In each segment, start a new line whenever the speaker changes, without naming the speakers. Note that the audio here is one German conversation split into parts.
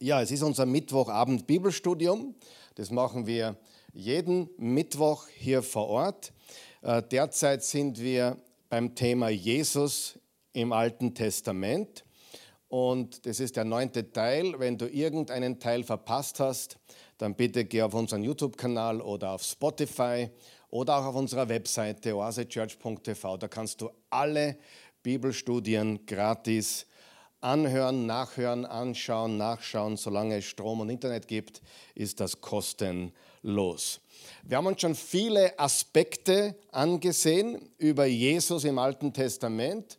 Ja, es ist unser Mittwochabend Bibelstudium. Das machen wir jeden Mittwoch hier vor Ort. Äh, derzeit sind wir beim Thema Jesus im Alten Testament. Und das ist der neunte Teil. Wenn du irgendeinen Teil verpasst hast, dann bitte geh auf unseren YouTube-Kanal oder auf Spotify oder auch auf unserer Webseite oasechurch.tv. Da kannst du alle Bibelstudien gratis anhören, nachhören, anschauen, nachschauen. Solange es Strom und Internet gibt, ist das kostenlos. Wir haben uns schon viele Aspekte angesehen über Jesus im Alten Testament.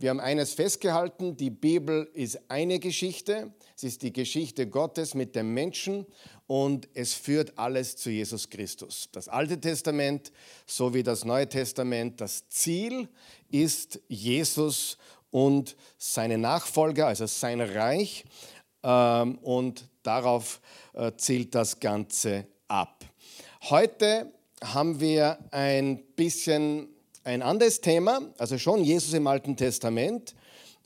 Wir haben eines festgehalten, die Bibel ist eine Geschichte, es ist die Geschichte Gottes mit dem Menschen und es führt alles zu Jesus Christus. Das Alte Testament sowie das Neue Testament, das Ziel ist Jesus und seine Nachfolger, also sein Reich. Ähm, und darauf äh, zielt das Ganze ab. Heute haben wir ein bisschen ein anderes Thema, also schon Jesus im Alten Testament,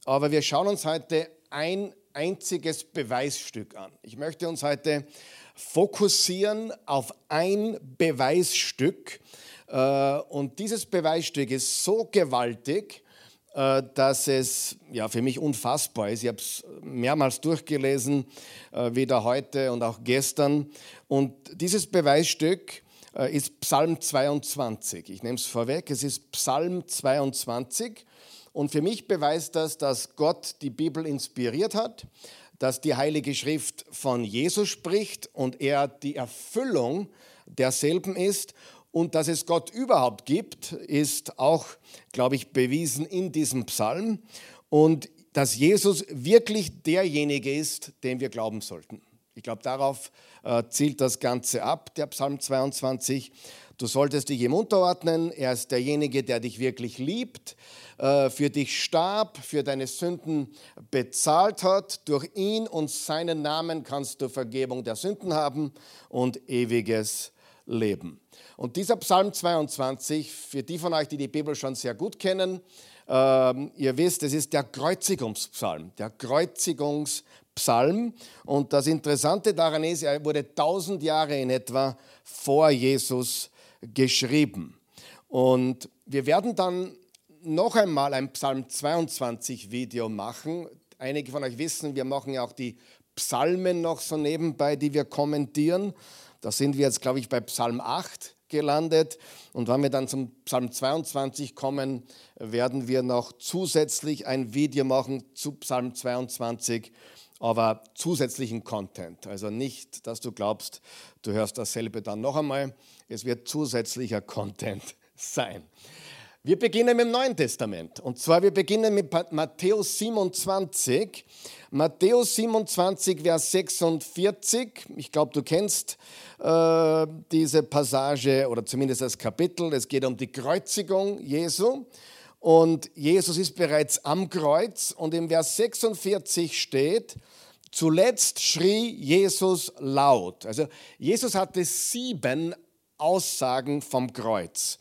aber wir schauen uns heute ein einziges Beweisstück an. Ich möchte uns heute fokussieren auf ein Beweisstück. Äh, und dieses Beweisstück ist so gewaltig, dass es ja, für mich unfassbar ist. Ich habe es mehrmals durchgelesen, äh, wieder heute und auch gestern. Und dieses Beweisstück äh, ist Psalm 22. Ich nehme es vorweg, es ist Psalm 22. Und für mich beweist das, dass Gott die Bibel inspiriert hat, dass die Heilige Schrift von Jesus spricht und er die Erfüllung derselben ist und dass es Gott überhaupt gibt, ist auch, glaube ich, bewiesen in diesem Psalm. Und dass Jesus wirklich derjenige ist, dem wir glauben sollten. Ich glaube, darauf äh, zielt das Ganze ab, der Psalm 22. Du solltest dich ihm unterordnen. Er ist derjenige, der dich wirklich liebt, äh, für dich starb, für deine Sünden bezahlt hat. Durch ihn und seinen Namen kannst du Vergebung der Sünden haben und ewiges Leben. Und dieser Psalm 22, für die von euch, die die Bibel schon sehr gut kennen, ähm, ihr wisst, es ist der Kreuzigungspsalm, der Kreuzigungspsalm. Und das Interessante daran ist, er wurde tausend Jahre in etwa vor Jesus geschrieben. Und wir werden dann noch einmal ein Psalm 22 Video machen. Einige von euch wissen, wir machen ja auch die Psalmen noch so nebenbei, die wir kommentieren. Da sind wir jetzt, glaube ich, bei Psalm 8 gelandet. Und wenn wir dann zum Psalm 22 kommen, werden wir noch zusätzlich ein Video machen zu Psalm 22, aber zusätzlichen Content. Also nicht, dass du glaubst, du hörst dasselbe dann noch einmal. Es wird zusätzlicher Content sein. Wir beginnen mit dem Neuen Testament. Und zwar, wir beginnen mit Matthäus 27. Matthäus 27, Vers 46. Ich glaube, du kennst äh, diese Passage oder zumindest das Kapitel. Es geht um die Kreuzigung Jesu. Und Jesus ist bereits am Kreuz. Und im Vers 46 steht, zuletzt schrie Jesus laut. Also Jesus hatte sieben Aussagen vom Kreuz.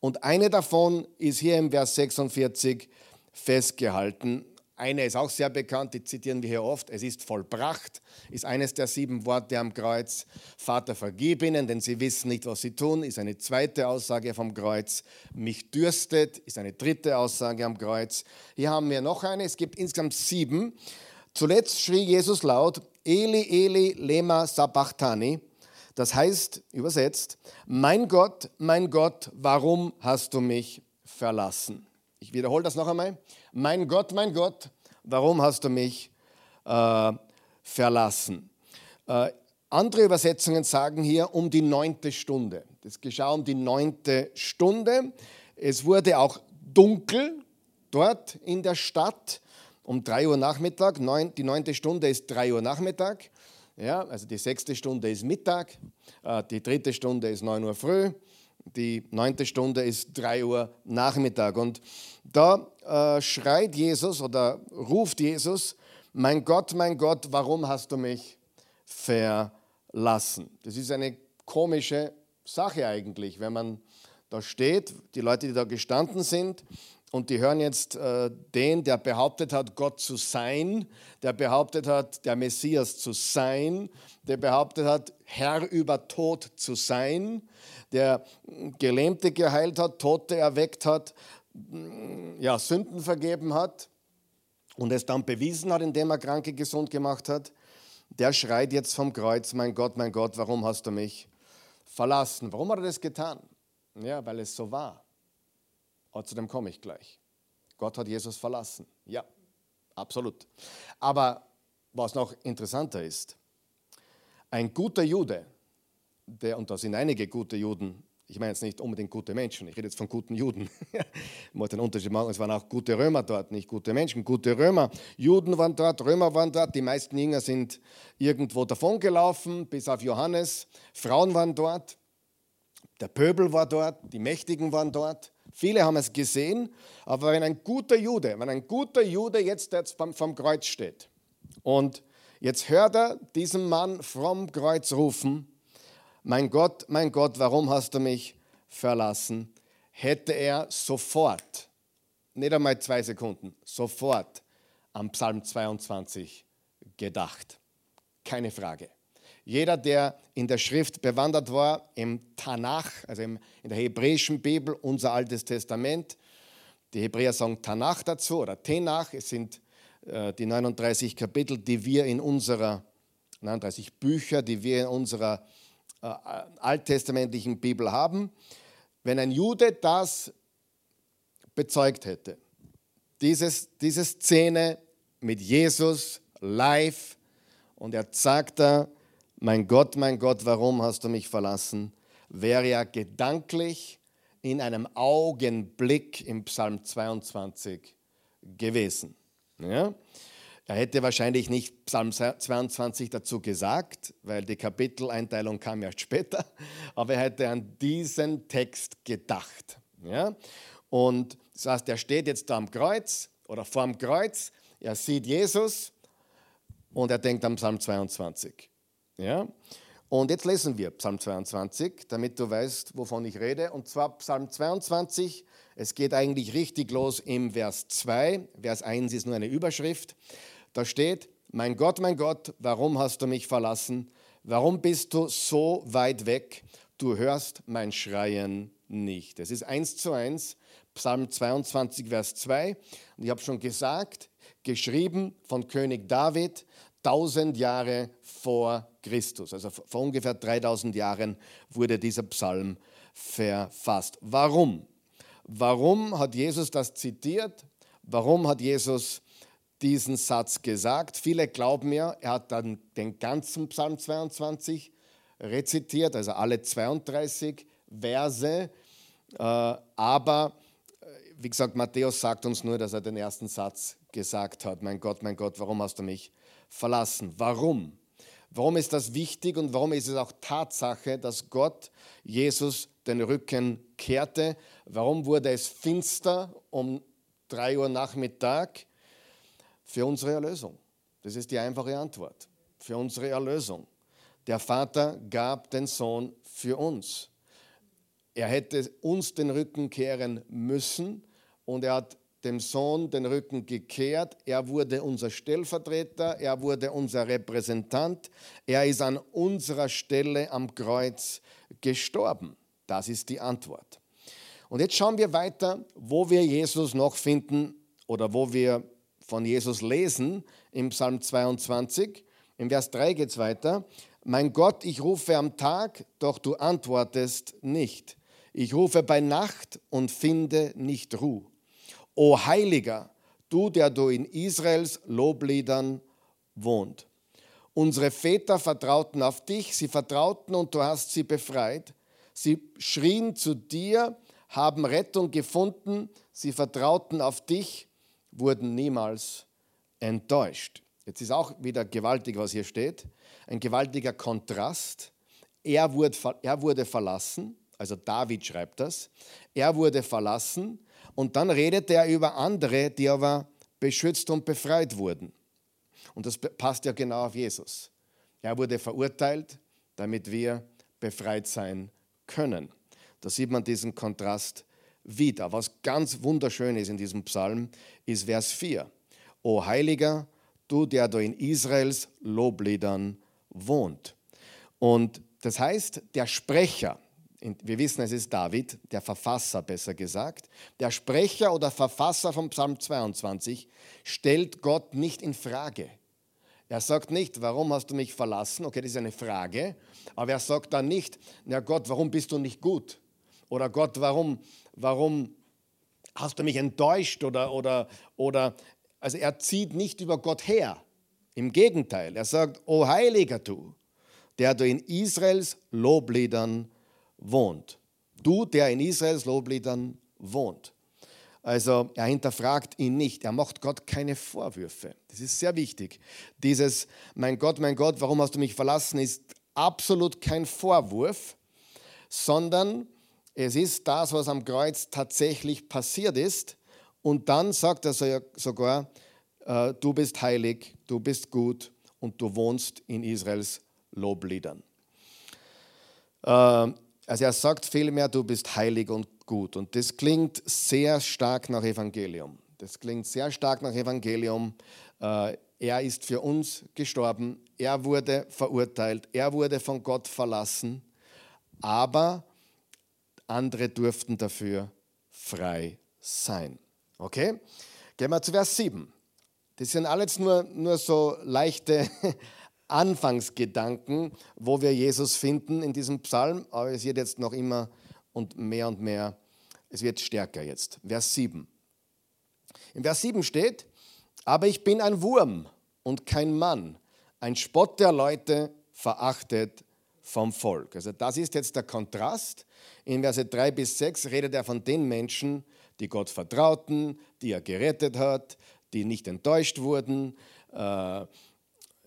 Und eine davon ist hier im Vers 46 festgehalten. Eine ist auch sehr bekannt, die zitieren wir hier oft. Es ist vollbracht, ist eines der sieben Worte am Kreuz. Vater, vergib ihnen, denn sie wissen nicht, was sie tun, ist eine zweite Aussage vom Kreuz. Mich dürstet, ist eine dritte Aussage am Kreuz. Hier haben wir noch eine, es gibt insgesamt sieben. Zuletzt schrie Jesus laut, Eli, Eli, lema sabachthani. Das heißt, übersetzt, mein Gott, mein Gott, warum hast du mich verlassen? Ich wiederhole das noch einmal. Mein Gott, mein Gott, warum hast du mich äh, verlassen? Äh, andere Übersetzungen sagen hier um die neunte Stunde. Das geschah um die neunte Stunde. Es wurde auch dunkel dort in der Stadt um drei Uhr Nachmittag. die neunte Stunde ist drei Uhr Nachmittag. Ja, also die sechste Stunde ist Mittag, äh, die dritte Stunde ist 9 Uhr früh, die neunte Stunde ist 3 Uhr Nachmittag. Und da äh, schreit Jesus oder ruft Jesus, mein Gott, mein Gott, warum hast du mich verlassen? Das ist eine komische Sache eigentlich, wenn man da steht, die Leute, die da gestanden sind, und die hören jetzt äh, den, der behauptet hat, Gott zu sein, der behauptet hat, der Messias zu sein, der behauptet hat, Herr über Tod zu sein, der Gelähmte geheilt hat, Tote erweckt hat, ja, Sünden vergeben hat und es dann bewiesen hat, indem er Kranke gesund gemacht hat, der schreit jetzt vom Kreuz, mein Gott, mein Gott, warum hast du mich verlassen? Warum hat er das getan? Ja, weil es so war. Aber zu dem komme ich gleich. Gott hat Jesus verlassen. Ja, absolut. Aber was noch interessanter ist, ein guter Jude, der, und da sind einige gute Juden, ich meine jetzt nicht unbedingt gute Menschen, ich rede jetzt von guten Juden. ich muss den Unterschied machen, es waren auch gute Römer dort, nicht gute Menschen, gute Römer. Juden waren dort, Römer waren dort, die meisten Jünger sind irgendwo davongelaufen, bis auf Johannes. Frauen waren dort, der Pöbel war dort, die Mächtigen waren dort. Viele haben es gesehen, aber wenn ein guter Jude, wenn ein guter Jude jetzt, jetzt vom, Kreuz steht und jetzt hört er diesen Mann vom Kreuz rufen, mein Gott, mein Gott, warum hast du mich verlassen? Hätte er sofort, nicht einmal zwei Sekunden, sofort am Psalm 22 gedacht. Keine Frage. Jeder, der in der Schrift bewandert war, im Tanach, also in der hebräischen Bibel, unser Altes Testament, die Hebräer sagen Tanach dazu oder Tenach, es sind äh, die 39 Kapitel, die wir in unserer, 39 Bücher, die wir in unserer äh, alttestamentlichen Bibel haben. Wenn ein Jude das bezeugt hätte, dieses, diese Szene mit Jesus live, und er sagt da, mein Gott, mein Gott, warum hast du mich verlassen, wäre er gedanklich in einem Augenblick im Psalm 22 gewesen. Ja? Er hätte wahrscheinlich nicht Psalm 22 dazu gesagt, weil die Kapiteleinteilung kam erst später, aber er hätte an diesen Text gedacht. Ja? Und das heißt, er steht jetzt da am Kreuz oder vorm Kreuz, er sieht Jesus und er denkt am Psalm 22. Ja? Und jetzt lesen wir Psalm 22, damit du weißt, wovon ich rede. Und zwar Psalm 22, es geht eigentlich richtig los im Vers 2. Vers 1 ist nur eine Überschrift. Da steht, mein Gott, mein Gott, warum hast du mich verlassen? Warum bist du so weit weg? Du hörst mein Schreien nicht. Es ist eins zu eins, Psalm 22, Vers 2. Und ich habe schon gesagt, geschrieben von König David, tausend Jahre vor Christus. Also vor ungefähr 3000 Jahren wurde dieser Psalm verfasst. Warum? Warum hat Jesus das zitiert? Warum hat Jesus diesen Satz gesagt. Viele glauben ja, er hat dann den ganzen Psalm 22 rezitiert, also alle 32 Verse. Äh, aber äh, wie gesagt, Matthäus sagt uns nur, dass er den ersten Satz gesagt hat. Mein Gott, mein Gott, warum hast du mich verlassen? Warum? Warum ist das wichtig und warum ist es auch Tatsache, dass Gott Jesus den Rücken kehrte? Warum wurde es finster um 3 Uhr Nachmittag? Für unsere Erlösung. Das ist die einfache Antwort. Für unsere Erlösung. Der Vater gab den Sohn für uns. Er hätte uns den Rücken kehren müssen und er hat dem Sohn den Rücken gekehrt. Er wurde unser Stellvertreter, er wurde unser Repräsentant. Er ist an unserer Stelle am Kreuz gestorben. Das ist die Antwort. Und jetzt schauen wir weiter, wo wir Jesus noch finden oder wo wir von Jesus lesen im Psalm 22. Im Vers 3 geht es weiter. Mein Gott, ich rufe am Tag, doch du antwortest nicht. Ich rufe bei Nacht und finde nicht Ruhe. O Heiliger, du, der du in Israels Lobliedern wohnt. Unsere Väter vertrauten auf dich, sie vertrauten und du hast sie befreit. Sie schrien zu dir, haben Rettung gefunden, sie vertrauten auf dich wurden niemals enttäuscht. Jetzt ist auch wieder gewaltig, was hier steht. Ein gewaltiger Kontrast. Er wurde, er verlassen, also David schreibt das. Er wurde verlassen und dann redet er über andere, die aber beschützt und befreit wurden. Und das passt ja genau auf Jesus. Er wurde verurteilt, damit wir befreit sein können. Da sieht man diesen Kontrast wieder. Was ganz wunderschön ist in diesem Psalm, ist Vers 4. O Heiliger, du, der du in Israels Lobliedern wohnt. Und das heißt, der Sprecher, wir wissen, es ist David, der Verfasser besser gesagt, der Sprecher oder Verfasser vom Psalm 22 stellt Gott nicht in Frage. Er sagt nicht, warum hast du mich verlassen? Okay, das ist eine Frage. Aber er sagt dann nicht, na Gott, warum bist du nicht gut? Oder Gott, warum, warum hast du mich enttäuscht? Oder, oder, oder, also er zieht nicht über Gott her. Im Gegenteil, er sagt, O heiliger du, der du in Israels Lobliedern wohnt. Du, der in Israels Lobliedern wohnt. Also er hinterfragt ihn nicht, er macht Gott keine Vorwürfe. Das ist sehr wichtig. Dieses, mein Gott, mein Gott, warum hast du mich verlassen, ist absolut kein Vorwurf, sondern es ist das, was am Kreuz tatsächlich passiert ist. Und dann sagt er sogar, äh, du bist heilig, du bist gut und du wohnst in Israels Lobliedern. Also er sagt vielmehr, du bist heilig und gut. Und das klingt sehr stark nach Evangelium. Das klingt sehr stark nach Evangelium. Äh, er ist für uns gestorben, er wurde verurteilt, er wurde von Gott verlassen, aber andere durften dafür frei sein. Okay? Gehen wir zu Vers 7. Das sind alles nur, nur so leichte Anfangsgedanken, wo wir Jesus finden in diesem Psalm, aber es wird jetzt noch immer und mehr und mehr, es wird stärker jetzt. Vers 7. In Vers 7 steht, aber ich bin ein Wurm und kein Mann, ein Spott der Leute, verachtet vom Volk. Also das ist jetzt der Kontrast. In Verse 3 bis 6 redet er von den Menschen, die Gott vertrauten, die er gerettet hat, die nicht enttäuscht wurden. Äh,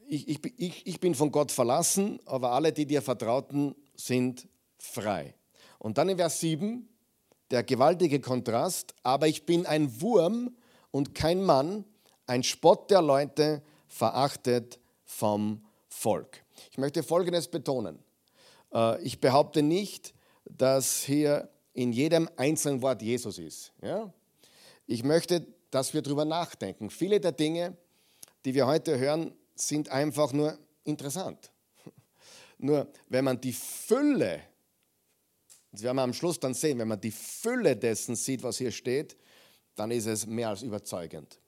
ich, ich, ich bin von Gott verlassen, aber alle, die dir vertrauten, sind frei. Und dann in Vers 7 der gewaltige Kontrast, aber ich bin ein Wurm und kein Mann, ein Spott der Leute, verachtet vom Volk. Ich möchte Folgendes betonen. Äh, ich behaupte nicht, dass hier in jedem einzelnen Wort Jesus ist. Ich möchte, dass wir darüber nachdenken. Viele der Dinge, die wir heute hören, sind einfach nur interessant. Nur wenn man die Fülle das werden wir am Schluss dann sehen, wenn man die Fülle dessen sieht, was hier steht, dann ist es mehr als überzeugend.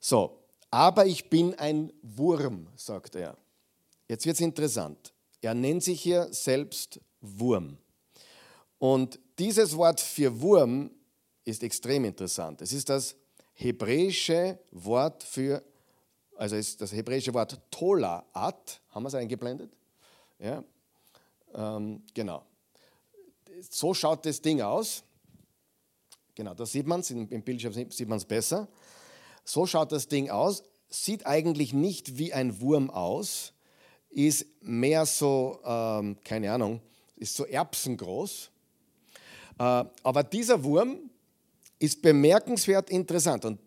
So, aber ich bin ein Wurm, sagt er. Jetzt wird es interessant. Er nennt sich hier selbst Wurm. Und dieses Wort für Wurm ist extrem interessant. Es ist das hebräische Wort für, also ist das hebräische Wort Tolaat. Haben wir es eingeblendet? Ja, ähm, genau so schaut das Ding aus. Genau, da sieht man es, im Bildschirm sieht man es besser. So schaut das Ding aus. Sieht eigentlich nicht wie ein Wurm aus, ist mehr so, ähm, keine Ahnung, ist so erbsengroß. Äh, aber dieser Wurm ist bemerkenswert interessant. Und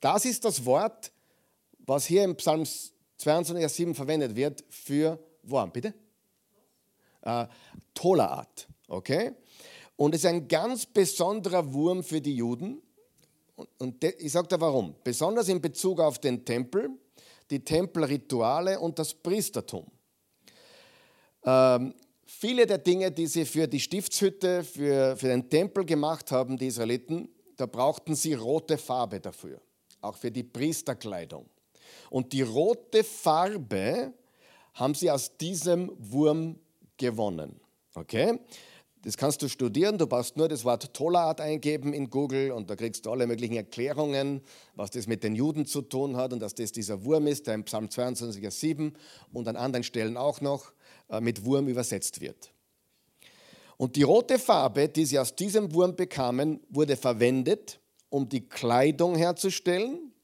das ist das Wort, was hier im Psalm 22, 7 verwendet wird für Wurm. Bitte? Äh, Tolaat. Okay? Und es ist ein ganz besonderer Wurm für die Juden. Und ich sage dir warum. Besonders in Bezug auf den Tempel, die Tempelrituale und das Priestertum. Ähm, viele der Dinge, die sie für die Stiftshütte, für, für den Tempel gemacht haben, die Israeliten, da brauchten sie rote Farbe dafür. Auch für die Priesterkleidung. Und die rote Farbe haben sie aus diesem Wurm gewonnen. Okay? Das kannst du studieren, du brauchst nur das Wort Tolat eingeben in Google und da kriegst du alle möglichen Erklärungen, was das mit den Juden zu tun hat und dass das dieser Wurm ist, der im Psalm 22, 7 und an anderen Stellen auch noch äh, mit Wurm übersetzt wird. Und die rote Farbe, die sie aus diesem Wurm bekamen, wurde verwendet, um die Kleidung herzustellen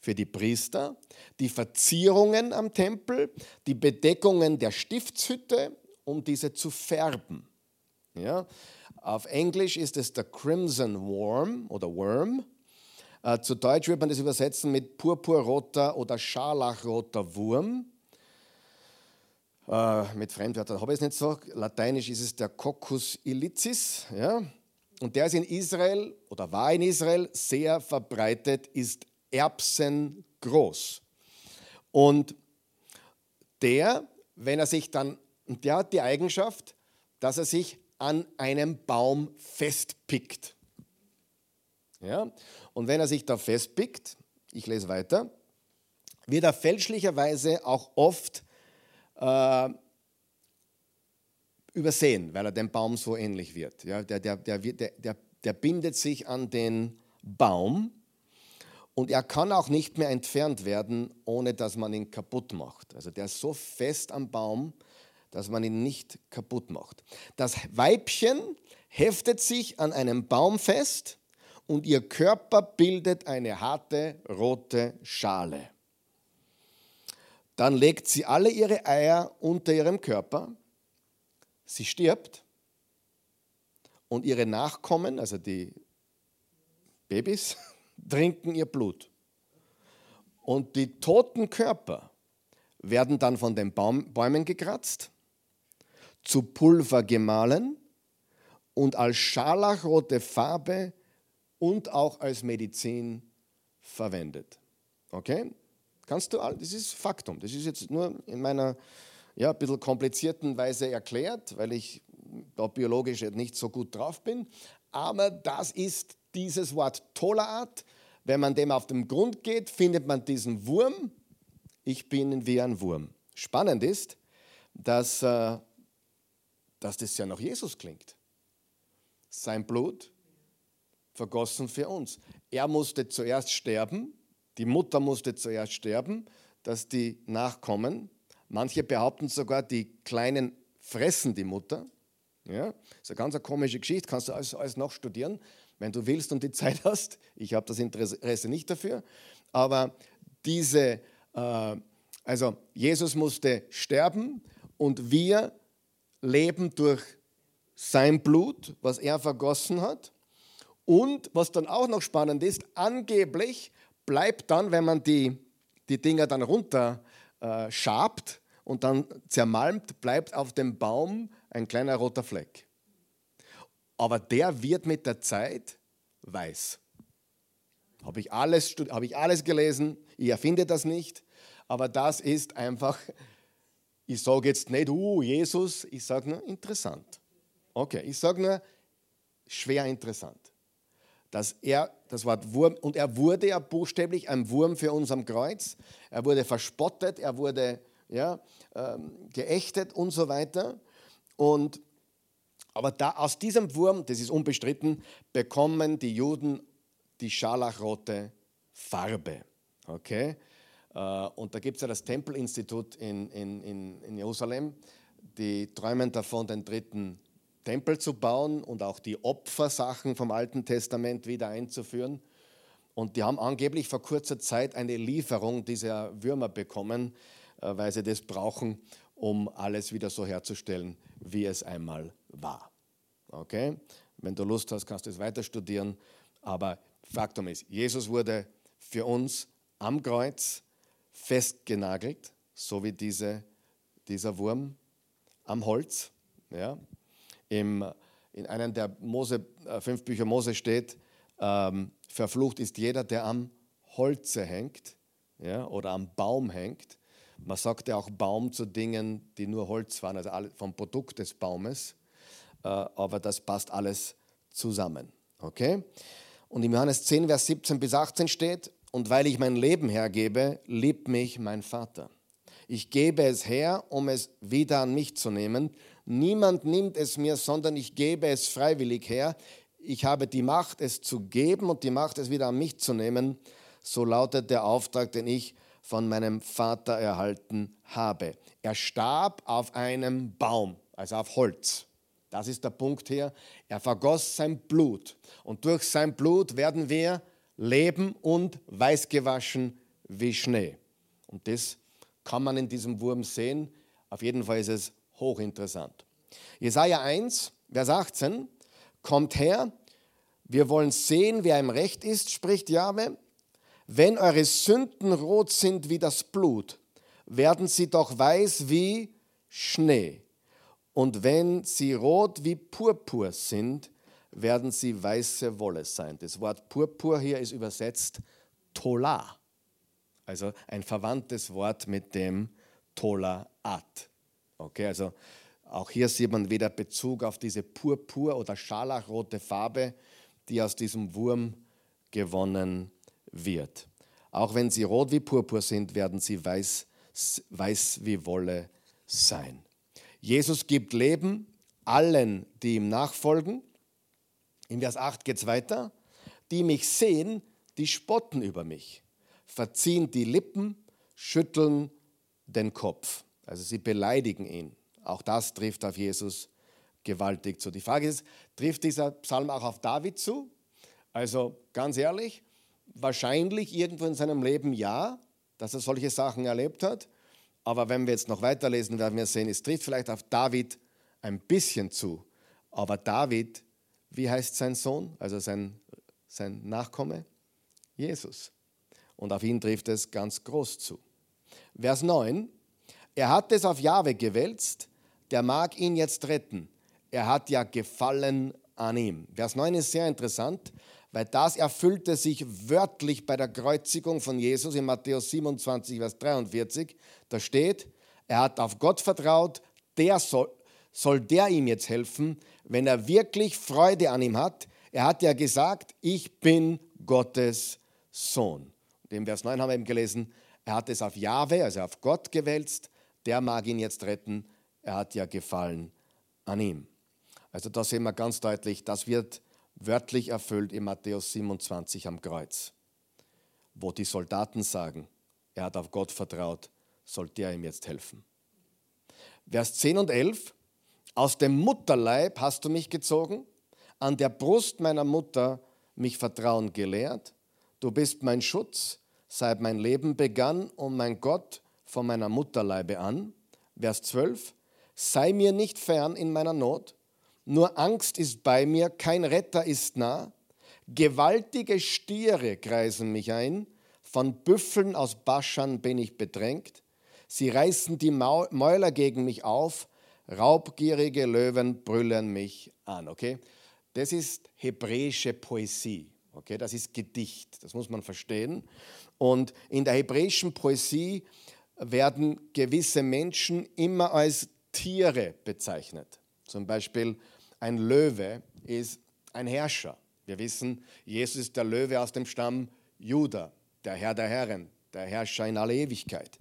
für die Priester, die Verzierungen am Tempel, die Bedeckungen der Stiftshütte, um diese zu färben. Ja? Auf Englisch ist es der Crimson Worm oder Worm. Äh, zu Deutsch wird man das übersetzen mit purpurroter oder scharlachroter Wurm. Äh, mit Fremdwörtern habe ich es nicht so. Lateinisch ist es der Coccus illicis. Ja? und der ist in Israel oder war in Israel sehr verbreitet, ist erbsengroß. Und der, wenn er sich dann, der hat die Eigenschaft, dass er sich an einem Baum festpickt. Ja? Und wenn er sich da festpickt, ich lese weiter, wird er fälschlicherweise auch oft äh, übersehen, weil er dem Baum so ähnlich wird. Ja, der, der, der, der, der bindet sich an den Baum und er kann auch nicht mehr entfernt werden, ohne dass man ihn kaputt macht. Also der ist so fest am Baum, dass man ihn nicht kaputt macht. Das Weibchen heftet sich an einem Baum fest und ihr Körper bildet eine harte rote Schale. Dann legt sie alle ihre Eier unter ihrem Körper sie stirbt und ihre Nachkommen, also die Babys, trinken ihr Blut. Und die toten Körper werden dann von den Baum, Bäumen gekratzt, zu Pulver gemahlen und als scharlachrote Farbe und auch als Medizin verwendet. Okay? Kannst du all, das ist Faktum. Das ist jetzt nur in meiner ja, ein bisschen komplizierten Weise erklärt, weil ich da biologisch nicht so gut drauf bin. Aber das ist dieses Wort Tollart. Wenn man dem auf den Grund geht, findet man diesen Wurm. Ich bin wie ein Wurm. Spannend ist, dass, äh, dass das ja nach Jesus klingt. Sein Blut vergossen für uns. Er musste zuerst sterben, die Mutter musste zuerst sterben, dass die Nachkommen Manche behaupten sogar, die Kleinen fressen die Mutter. Ja, das ist eine ganz komische Geschichte, kannst du alles, alles noch studieren, wenn du willst und die Zeit hast. Ich habe das Interesse nicht dafür. Aber diese, äh, also Jesus musste sterben und wir leben durch sein Blut, was er vergossen hat. Und was dann auch noch spannend ist, angeblich bleibt dann, wenn man die, die Dinger dann runter äh, schabt und dann zermalmt, bleibt auf dem Baum ein kleiner roter Fleck. Aber der wird mit der Zeit weiß. Habe ich, alles, habe ich alles gelesen, ich erfinde das nicht, aber das ist einfach, ich sage jetzt nicht, uh, Jesus, ich sage nur interessant. Okay, ich sage nur schwer interessant dass er, das Wort Wurm, und er wurde ja buchstäblich ein Wurm für uns am Kreuz. Er wurde verspottet, er wurde ja, ähm, geächtet und so weiter. Und, aber da, aus diesem Wurm, das ist unbestritten, bekommen die Juden die scharlachrote Farbe. Okay? Äh, und da gibt es ja das Tempelinstitut in, in, in, in Jerusalem, die träumen davon, den dritten Tempel zu bauen und auch die Opfersachen vom Alten Testament wieder einzuführen. Und die haben angeblich vor kurzer Zeit eine Lieferung dieser Würmer bekommen, äh, weil sie das brauchen, um alles wieder so herzustellen, wie es einmal war. Okay? Wenn du Lust hast, kannst du es weiter studieren. Aber Faktum ist, Jesus wurde für uns am Kreuz festgenagelt, so wie diese, dieser Wurm am Holz. Ja? Im, in einem der Mose, äh, fünf Bücher Mose steht, ähm, verflucht ist jeder, der am Holze hängt ja, oder am Baum hängt. Man sagt ja auch Baum zu Dingen, die nur Holz waren, also vom Produkt des Baumes. Äh, aber das passt alles zusammen. Okay? Und im Johannes 10, Vers 17 bis 18 steht, und weil ich mein Leben hergebe, liebt mich mein Vater. Ich gebe es her, um es wieder an mich zu nehmen. Niemand nimmt es mir, sondern ich gebe es freiwillig her. Ich habe die Macht, es zu geben und die Macht, es wieder an mich zu nehmen. So lautet der Auftrag, den ich von meinem Vater erhalten habe. Er starb auf einem Baum, also auf Holz. Das ist der Punkt hier. Er vergoss sein Blut. Und durch sein Blut werden wir leben und weißgewaschen wie Schnee. Und das kann man in diesem Wurm sehen. Auf jeden Fall ist es hochinteressant. Jesaja 1, Vers 18, kommt her, wir wollen sehen, wer im Recht ist, spricht Jahwe. Wenn eure Sünden rot sind wie das Blut, werden sie doch weiß wie Schnee. Und wenn sie rot wie Purpur sind, werden sie weiße Wolle sein. Das Wort Purpur hier ist übersetzt Tola, also ein verwandtes Wort mit dem Tolaat. Okay, also auch hier sieht man wieder Bezug auf diese Purpur- oder scharlachrote Farbe, die aus diesem Wurm gewonnen wird. Auch wenn sie rot wie Purpur sind, werden sie weiß, weiß wie Wolle sein. Jesus gibt Leben allen, die ihm nachfolgen. In Vers 8 geht es weiter. Die mich sehen, die spotten über mich, verziehen die Lippen, schütteln den Kopf. Also sie beleidigen ihn. Auch das trifft auf Jesus gewaltig zu. Die Frage ist, trifft dieser Psalm auch auf David zu? Also ganz ehrlich, wahrscheinlich irgendwo in seinem Leben ja, dass er solche Sachen erlebt hat. Aber wenn wir jetzt noch weiterlesen, werden wir sehen, es trifft vielleicht auf David ein bisschen zu. Aber David, wie heißt sein Sohn, also sein, sein Nachkomme? Jesus. Und auf ihn trifft es ganz groß zu. Vers 9. Er hat es auf Jahwe gewälzt, der mag ihn jetzt retten. Er hat ja Gefallen an ihm. Vers 9 ist sehr interessant, weil das erfüllte sich wörtlich bei der Kreuzigung von Jesus in Matthäus 27, Vers 43. Da steht, er hat auf Gott vertraut, der soll, soll der ihm jetzt helfen, wenn er wirklich Freude an ihm hat. Er hat ja gesagt, ich bin Gottes Sohn. Und im Vers 9 haben wir eben gelesen, er hat es auf Jahwe, also auf Gott gewälzt, der mag ihn jetzt retten, er hat ja Gefallen an ihm. Also da sehen wir ganz deutlich, das wird wörtlich erfüllt in Matthäus 27 am Kreuz, wo die Soldaten sagen, er hat auf Gott vertraut, soll der ihm jetzt helfen. Vers 10 und 11, aus dem Mutterleib hast du mich gezogen, an der Brust meiner Mutter mich Vertrauen gelehrt, du bist mein Schutz, seit mein Leben begann und mein Gott von meiner Mutterleibe an. Vers 12, sei mir nicht fern in meiner Not, nur Angst ist bei mir, kein Retter ist nah. Gewaltige Stiere kreisen mich ein, von Büffeln aus Baschan bin ich bedrängt. Sie reißen die Mäuler gegen mich auf, raubgierige Löwen brüllen mich an. Okay? Das ist hebräische Poesie. Okay? Das ist Gedicht, das muss man verstehen. Und in der hebräischen Poesie werden gewisse Menschen immer als Tiere bezeichnet. Zum Beispiel ein Löwe ist ein Herrscher. Wir wissen, Jesus ist der Löwe aus dem Stamm Juda, der Herr der Herren, der Herrscher in aller Ewigkeit.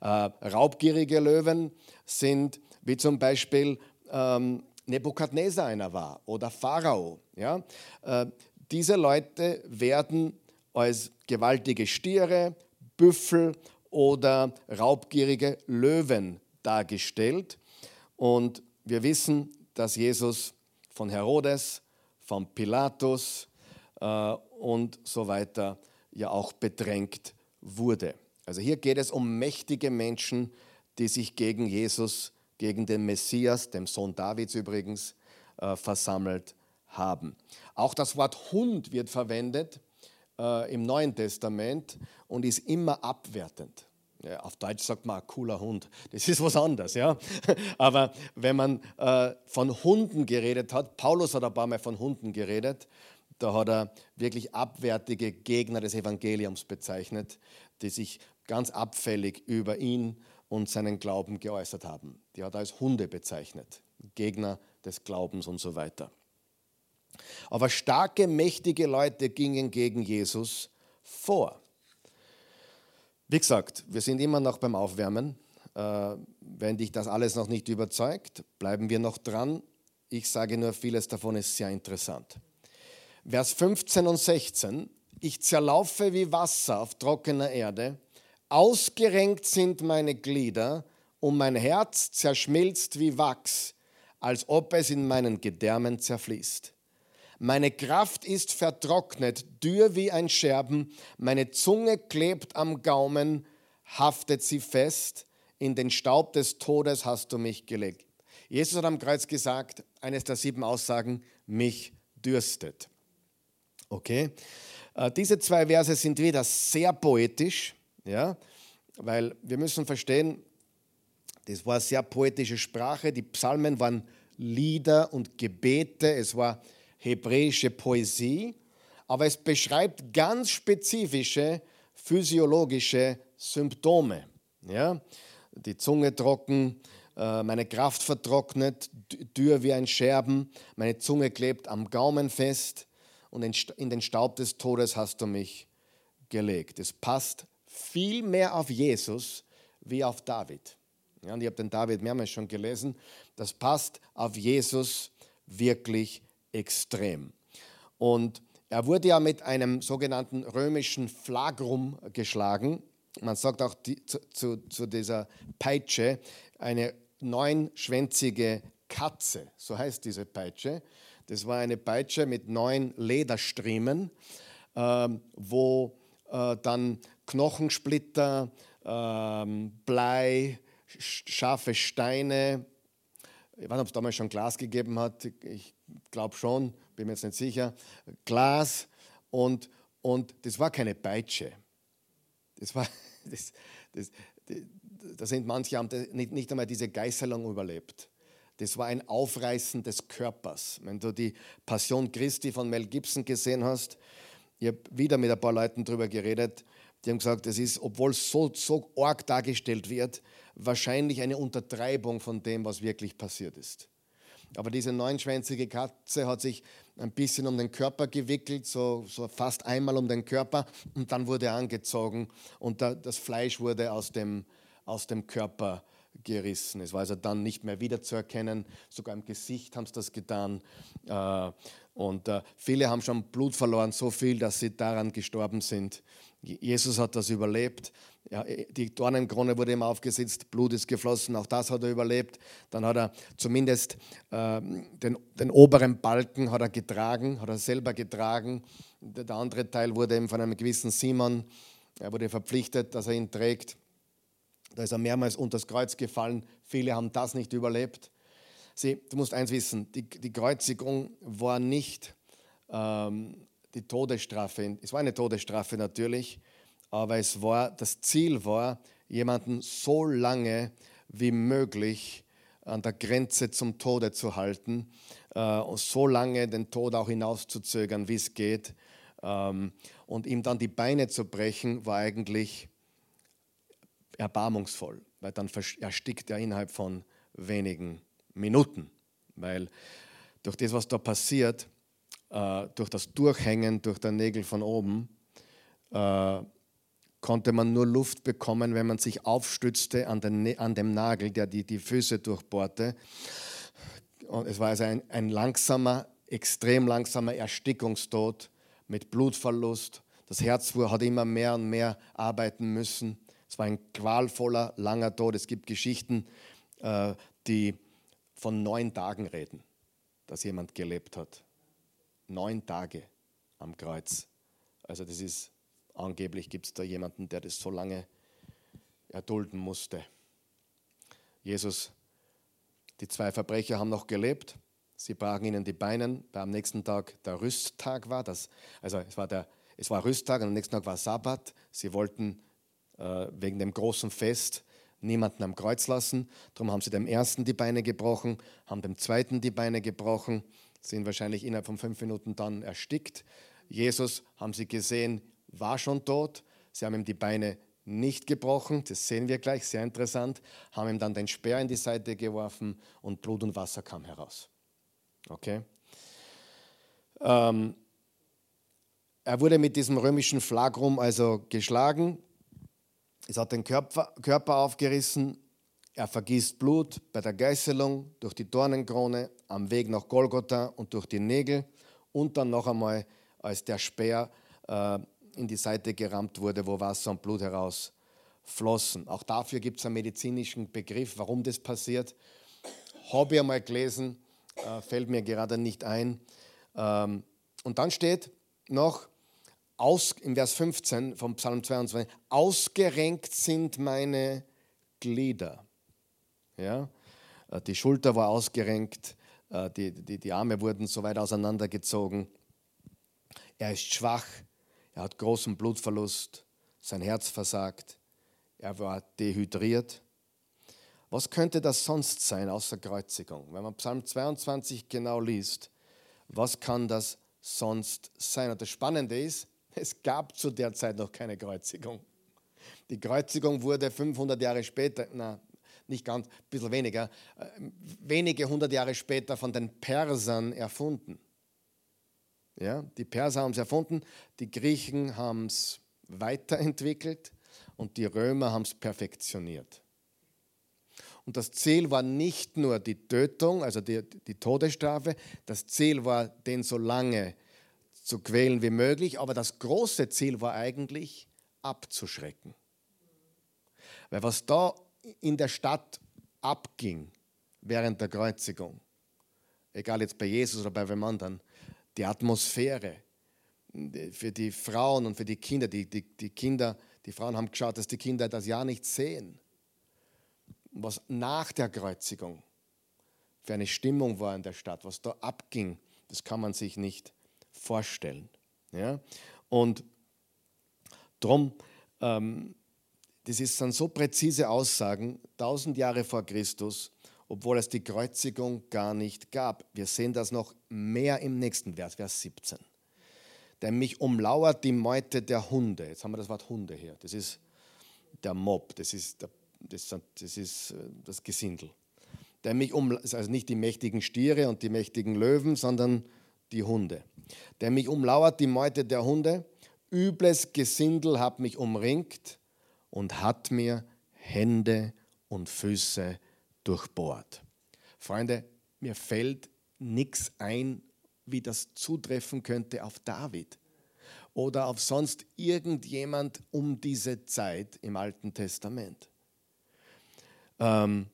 Äh, raubgierige Löwen sind wie zum Beispiel ähm, Nebukadnezar einer war oder Pharao. Ja? Äh, diese Leute werden als gewaltige Stiere, Büffel oder raubgierige Löwen dargestellt. Und wir wissen, dass Jesus von Herodes, von Pilatus äh, und so weiter ja auch bedrängt wurde. Also hier geht es um mächtige Menschen, die sich gegen Jesus, gegen den Messias, dem Sohn Davids übrigens, äh, versammelt haben. Auch das Wort Hund wird verwendet äh, im Neuen Testament und ist immer abwertend. Ja, auf Deutsch sagt man cooler Hund. Das ist was anderes, ja. Aber wenn man äh, von Hunden geredet hat, Paulus hat ein paar Mal von Hunden geredet, da hat er wirklich abwertige Gegner des Evangeliums bezeichnet, die sich ganz abfällig über ihn und seinen Glauben geäußert haben. Die hat er als Hunde bezeichnet, Gegner des Glaubens und so weiter. Aber starke, mächtige Leute gingen gegen Jesus vor. Wie gesagt, wir sind immer noch beim Aufwärmen. Äh, wenn dich das alles noch nicht überzeugt, bleiben wir noch dran. Ich sage nur, vieles davon ist sehr interessant. Vers 15 und 16. Ich zerlaufe wie Wasser auf trockener Erde, ausgerenkt sind meine Glieder und mein Herz zerschmilzt wie Wachs, als ob es in meinen Gedärmen zerfließt. Meine Kraft ist vertrocknet, dürr wie ein Scherben, meine Zunge klebt am Gaumen, haftet sie fest, in den Staub des Todes hast du mich gelegt. Jesus hat am Kreuz gesagt, eines der sieben Aussagen, mich dürstet. Okay? Äh, diese zwei Verse sind wieder sehr poetisch, ja, weil wir müssen verstehen, das war sehr poetische Sprache, die Psalmen waren Lieder und Gebete, es war hebräische Poesie, aber es beschreibt ganz spezifische physiologische Symptome. Ja? Die Zunge trocken, äh, meine Kraft vertrocknet, dürr wie ein Scherben, meine Zunge klebt am Gaumen fest und in den Staub des Todes hast du mich gelegt. Es passt viel mehr auf Jesus wie auf David. Ja, und ich habe den David mehrmals schon gelesen. Das passt auf Jesus wirklich extrem. Und er wurde ja mit einem sogenannten römischen Flagrum geschlagen. Man sagt auch die, zu, zu, zu, dieser Peitsche eine neunschwänzige Katze, so heißt diese Peitsche. Das war eine Peitsche mit neun Lederstriemen, äh, wo äh, dann Knochensplitter, äh, Blei, scharfe Steine, ich weiß nicht, ob es damals schon Glas gegeben hat, ich glaube schon, bin mir jetzt nicht sicher, Glas und, und das war keine Peitsche. Das war, das, das, da sind manche haben nicht, nicht einmal diese Geißelung überlebt. Das war ein Aufreißen des Körpers. Wenn du die Passion Christi von Mel Gibson gesehen hast, ich habe wieder mit ein paar Leuten darüber geredet, die haben gesagt, es ist, obwohl es so, so arg dargestellt wird, wahrscheinlich eine Untertreibung von dem, was wirklich passiert ist. Aber diese neunschwänzige Katze hat sich ein bisschen um den Körper gewickelt, so, so fast einmal um den Körper, und dann wurde er angezogen und da, das Fleisch wurde aus dem, aus dem Körper gerissen. Es war also dann nicht mehr wiederzuerkennen, sogar im Gesicht haben sie das getan. Äh, und äh, viele haben schon Blut verloren, so viel, dass sie daran gestorben sind. Jesus hat das überlebt. Ja, die Dornenkrone wurde ihm aufgesetzt, Blut ist geflossen, auch das hat er überlebt. Dann hat er zumindest äh, den, den, oberen Balken hat er getragen, hat er selber getragen. Der andere Teil wurde ihm von einem gewissen Simon, er wurde verpflichtet, dass er ihn trägt. Da ist er mehrmals unter das Kreuz gefallen. Viele haben das nicht überlebt. Sie, du musst eins wissen, die, die Kreuzigung war nicht ähm, die Todesstrafe. Es war eine Todesstrafe natürlich, aber es war, das Ziel war, jemanden so lange wie möglich an der Grenze zum Tode zu halten äh, und so lange den Tod auch hinauszuzögern, wie es geht. Ähm, und ihm dann die Beine zu brechen, war eigentlich erbarmungsvoll, weil dann erstickt er innerhalb von wenigen Minuten. Weil durch das, was da passiert, äh, durch das Durchhängen durch den Nägel von oben, äh, konnte man nur Luft bekommen, wenn man sich aufstützte an, den, an dem Nagel, der die, die Füße durchbohrte. Und es war also ein, ein langsamer, extrem langsamer Erstickungstod mit Blutverlust. Das Herz hat immer mehr und mehr arbeiten müssen. Es war ein qualvoller, langer Tod. Es gibt Geschichten, äh, die von neun Tagen reden, dass jemand gelebt hat neun Tage am Kreuz. Also das ist, angeblich gibt es da jemanden, der das so lange erdulden musste. Jesus, die zwei Verbrecher haben noch gelebt. Sie brachen ihnen die Beine, weil am nächsten Tag der Rüsttag war. Das, also es war, der, es war Rüsttag und am nächsten Tag war Sabbat. Sie wollten äh, wegen dem großen Fest niemanden am Kreuz lassen. Darum haben sie dem ersten die Beine gebrochen, haben dem zweiten die Beine gebrochen sind wahrscheinlich innerhalb von fünf Minuten dann erstickt. Jesus, haben sie gesehen, war schon tot. Sie haben ihm die Beine nicht gebrochen, das sehen wir gleich, sehr interessant, haben ihm dann den Speer in die Seite geworfen und Blut und Wasser kam heraus. Okay? Ähm, er wurde mit diesem römischen Flagrum also geschlagen, es hat den Körper, Körper aufgerissen, er vergießt Blut bei der Geißelung durch die Dornenkrone am Weg nach Golgotha und durch die Nägel und dann noch einmal, als der Speer äh, in die Seite gerammt wurde, wo Wasser und Blut herausflossen. Auch dafür gibt es einen medizinischen Begriff, warum das passiert. Habe ich einmal gelesen, äh, fällt mir gerade nicht ein. Ähm, und dann steht noch aus, im Vers 15 vom Psalm 22, ausgerenkt sind meine Glieder. Ja? Äh, die Schulter war ausgerenkt, äh, die, die, die Arme wurden so weit auseinandergezogen. Er ist schwach, er hat großen Blutverlust, sein Herz versagt, er war dehydriert. Was könnte das sonst sein außer Kreuzigung? Wenn man Psalm 22 genau liest, Was kann das sonst sein? Und das Spannende ist, es gab zu der Zeit noch keine Kreuzigung. Die Kreuzigung wurde 500 Jahre später, na, nicht ganz, ein bisschen weniger, äh, wenige hundert Jahre später von den Persern erfunden. Ja, die Perser haben es erfunden, die Griechen haben es weiterentwickelt und die Römer haben es perfektioniert. Und das Ziel war nicht nur die Tötung, also die, die Todesstrafe, das Ziel war, den so lange zu quälen wie möglich, aber das große Ziel war eigentlich, abzuschrecken. Weil was da in der Stadt abging während der Kreuzigung, egal jetzt bei Jesus oder bei wem anderen, die Atmosphäre für die Frauen und für die Kinder, die, die, die Kinder, die Frauen haben geschaut, dass die Kinder das Jahr nicht sehen. Was nach der Kreuzigung für eine Stimmung war in der Stadt, was da abging, das kann man sich nicht vorstellen. Ja? Und darum, ähm, das sind so präzise Aussagen, tausend Jahre vor Christus, obwohl es die Kreuzigung gar nicht gab. Wir sehen das noch mehr im nächsten Vers, Vers 17. Denn mich umlauert die Meute der Hunde. Jetzt haben wir das Wort Hunde hier. Das ist der Mob, das ist, der, das, das, ist äh, das Gesindel. Der mich um, also nicht die mächtigen Stiere und die mächtigen Löwen, sondern die Hunde. Der mich umlauert die Meute der Hunde. Übles Gesindel hat mich umringt und hat mir Hände und Füße durchbohrt. Freunde, mir fällt nichts ein, wie das zutreffen könnte auf David oder auf sonst irgendjemand um diese Zeit im Alten Testament. Ähm,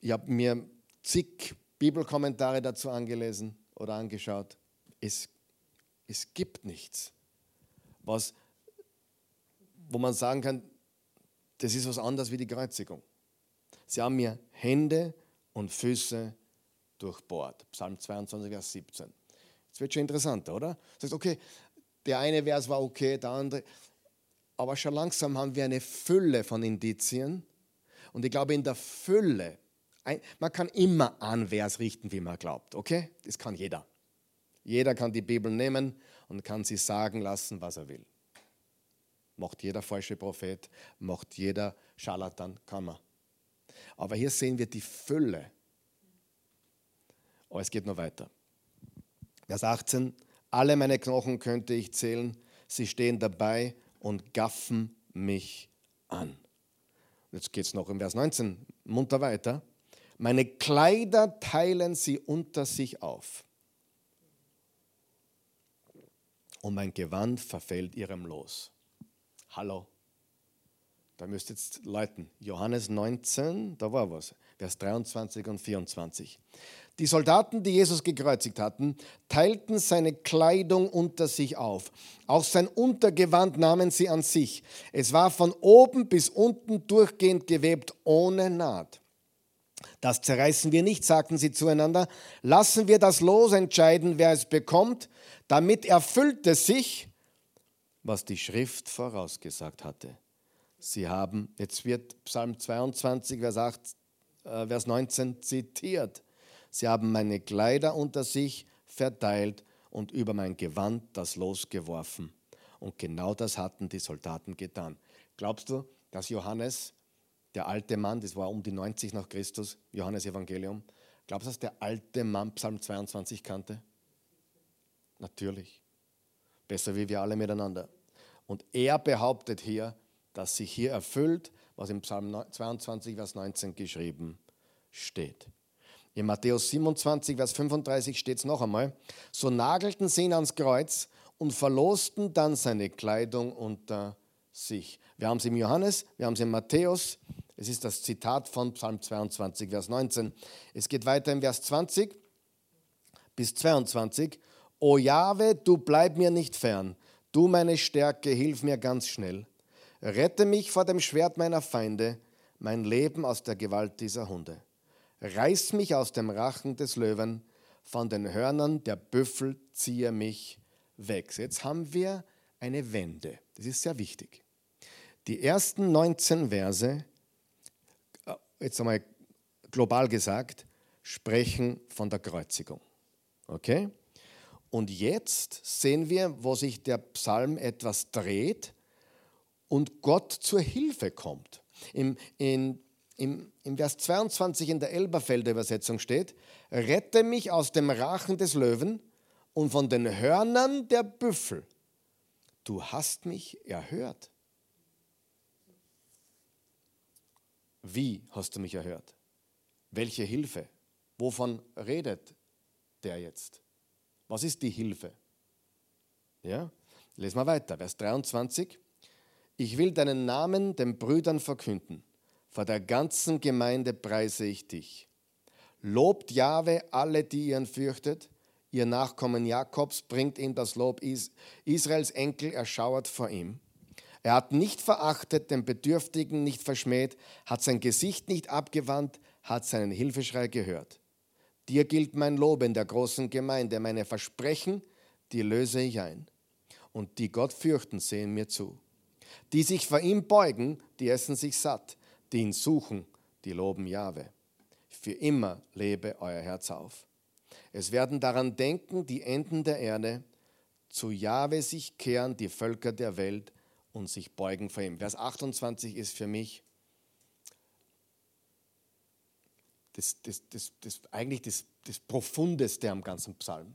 ich habe mir zig Bibelkommentare dazu angelesen oder angeschaut. Es, es gibt nichts, was, wo man sagen kann, das ist was anderes wie die Kreuzigung. Sie haben mir Hände und Füße durchbohrt. Psalm 22, Vers 17. Das wird schon interessanter, oder? Das heißt, okay, der eine Vers war okay, der andere. Aber schon langsam haben wir eine Fülle von Indizien. Und ich glaube, in der Fülle, man kann immer an Vers richten, wie man glaubt, okay? Das kann jeder. Jeder kann die Bibel nehmen und kann sie sagen lassen, was er will. Macht jeder falsche Prophet, macht jeder Scharlatan, kann man. Aber hier sehen wir die Fülle. Aber es geht noch weiter. Vers 18, alle meine Knochen könnte ich zählen, sie stehen dabei und gaffen mich an. Jetzt geht es noch im Vers 19 munter weiter. Meine Kleider teilen sie unter sich auf. Und mein Gewand verfällt ihrem Los. Hallo. Da müsst ihr jetzt läuten. Johannes 19, da war was. Vers 23 und 24. Die Soldaten, die Jesus gekreuzigt hatten, teilten seine Kleidung unter sich auf. Auch sein Untergewand nahmen sie an sich. Es war von oben bis unten durchgehend gewebt, ohne Naht. Das zerreißen wir nicht, sagten sie zueinander. Lassen wir das Los entscheiden, wer es bekommt. Damit erfüllte sich, was die Schrift vorausgesagt hatte. Sie haben, jetzt wird Psalm 22, Vers, 8, äh, Vers 19 zitiert. Sie haben meine Kleider unter sich verteilt und über mein Gewand das Los geworfen. Und genau das hatten die Soldaten getan. Glaubst du, dass Johannes, der alte Mann, das war um die 90 nach Christus, Johannes Evangelium, glaubst du, dass der alte Mann Psalm 22 kannte? Natürlich. Besser wie wir alle miteinander. Und er behauptet hier, dass sich hier erfüllt, was im Psalm 22, Vers 19 geschrieben steht. In Matthäus 27, Vers 35 steht es noch einmal. So nagelten sie ihn ans Kreuz und verlosten dann seine Kleidung unter sich. Wir haben es im Johannes, wir haben es in Matthäus. Es ist das Zitat von Psalm 22, Vers 19. Es geht weiter im Vers 20 bis 22. O Jahwe, du bleib mir nicht fern. Du meine Stärke, hilf mir ganz schnell. Rette mich vor dem Schwert meiner Feinde, mein Leben aus der Gewalt dieser Hunde. Reiß mich aus dem Rachen des Löwen, von den Hörnern der Büffel ziehe mich weg. Jetzt haben wir eine Wende. Das ist sehr wichtig. Die ersten 19 Verse, äh, jetzt einmal global gesagt, sprechen von der Kreuzigung. Okay? Und jetzt sehen wir, wo sich der Psalm etwas dreht und Gott zur Hilfe kommt. Im, in, im, Im Vers 22 in der Elberfelder Übersetzung steht, rette mich aus dem Rachen des Löwen und von den Hörnern der Büffel. Du hast mich erhört. Wie hast du mich erhört? Welche Hilfe? Wovon redet der jetzt? Was ist die Hilfe? Ja, lesen wir weiter, Vers 23. Ich will deinen Namen den Brüdern verkünden. Vor der ganzen Gemeinde preise ich dich. Lobt Jahwe alle, die ihn fürchtet. Ihr Nachkommen Jakobs bringt ihm das Lob. Israels Enkel erschauert vor ihm. Er hat nicht verachtet, den Bedürftigen nicht verschmäht, hat sein Gesicht nicht abgewandt, hat seinen Hilfeschrei gehört. Dir gilt mein Lob in der großen Gemeinde, meine Versprechen, die löse ich ein. Und die Gott fürchten, sehen mir zu. Die sich vor ihm beugen, die essen sich satt, die ihn suchen, die loben Jahwe. Für immer lebe euer Herz auf. Es werden daran denken, die Enden der Erde, zu Jahwe sich kehren die Völker der Welt und sich beugen vor ihm. Vers 28 ist für mich das, das, das, das, eigentlich das, das Profundeste am ganzen Psalm.